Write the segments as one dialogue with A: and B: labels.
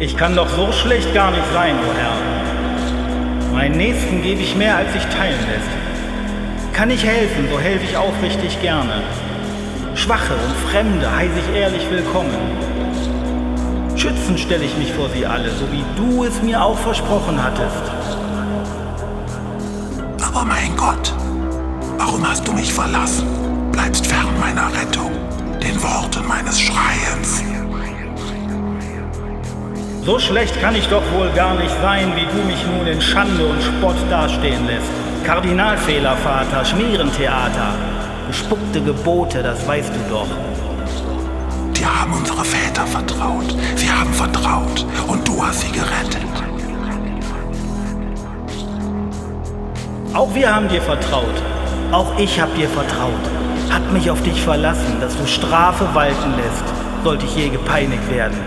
A: Ich kann doch so schlecht gar nicht sein, o Herr. Meinen Nächsten gebe ich mehr, als sich teilen lässt. Kann ich helfen, so helfe ich aufrichtig gerne. Schwache und Fremde heiße ich ehrlich willkommen. Schützen stelle ich mich vor sie alle, so wie du es mir auch versprochen hattest.
B: Aber mein Gott, warum hast du mich verlassen? Bleibst fern meiner Rettung, den Worten meines Schreiens.
A: So schlecht kann ich doch wohl gar nicht sein, wie du mich nun in Schande und Spott dastehen lässt. Kardinalfehler, Vater, Schmierentheater, gespuckte Gebote, das weißt du doch.
B: Die haben unsere Väter vertraut. Sie haben vertraut und du hast sie gerettet.
A: Auch wir haben dir vertraut. Auch ich hab dir vertraut. Hat mich auf dich verlassen, dass du Strafe walten lässt, sollte ich je gepeinigt werden.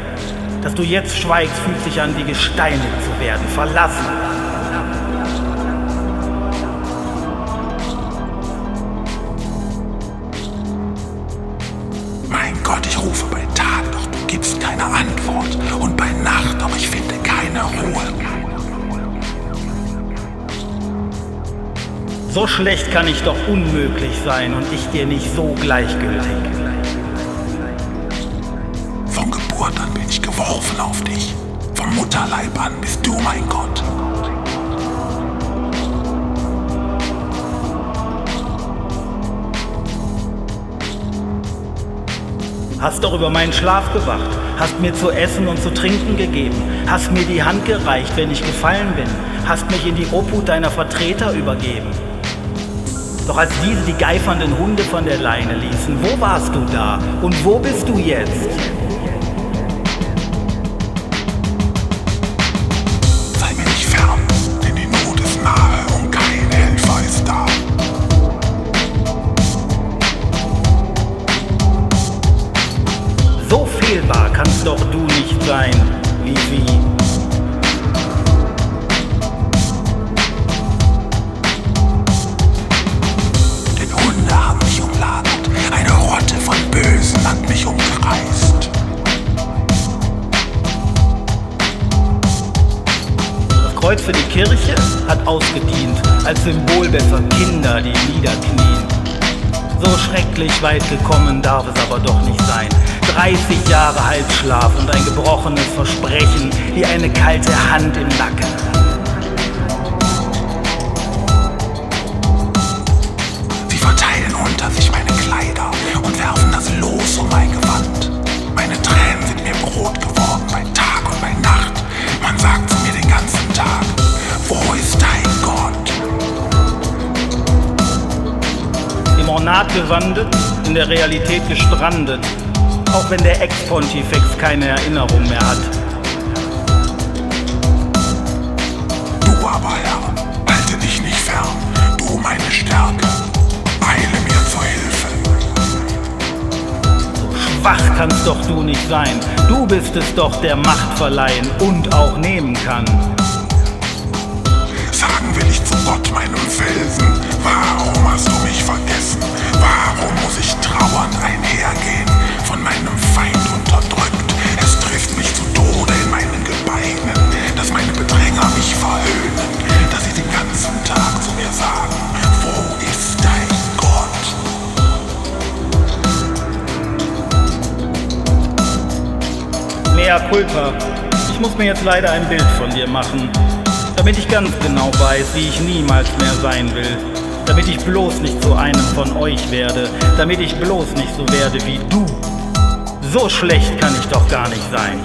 A: Dass du jetzt schweigst, fühlt sich an, wie gesteinigt zu werden, verlassen.
B: Mein Gott, ich rufe bei Tag, doch du gibst keine Antwort. Und bei Nacht, doch ich finde keine Ruhe.
A: So schlecht kann ich doch unmöglich sein und ich dir nicht so gleichgültig.
B: Geworfen auf dich. Vom Mutterleib an bist du mein Gott.
A: Hast doch über meinen Schlaf gewacht, hast mir zu essen und zu trinken gegeben, hast mir die Hand gereicht, wenn ich gefallen bin, hast mich in die Obhut deiner Vertreter übergeben. Doch als diese die geifernden Hunde von der Leine ließen, wo warst du da und wo bist du jetzt? Fehlbar kannst doch du nicht sein, wie sie.
B: Denn Hunde haben mich umlagert. Eine Rotte von Bösen hat mich umkreist.
A: Das Kreuz für die Kirche hat ausgedient, als Symbol besser Kinder, die niederknien. So schrecklich weit gekommen darf es aber doch nicht sein. 30 Jahre Halbschlaf und ein gebrochenes Versprechen, wie eine kalte Hand im Nacken. Ornat gewandet, in der Realität gestrandet, auch wenn der Ex-Pontifex keine Erinnerung mehr hat.
B: Du aber, Herr, halte dich nicht fern, du meine Stärke. Eile mir zur Hilfe.
A: Schwach kannst doch du nicht sein. Du bist es doch, der Macht verleihen und auch nehmen kann.
B: Sagen will ich zu Gott, meinem Felsen, warum
A: Mea culpa. Ich muss mir jetzt leider ein Bild von dir machen, damit ich ganz genau weiß, wie ich niemals mehr sein will. Damit ich bloß nicht zu einem von euch werde, damit ich bloß nicht so werde wie du. So schlecht kann ich doch gar nicht sein.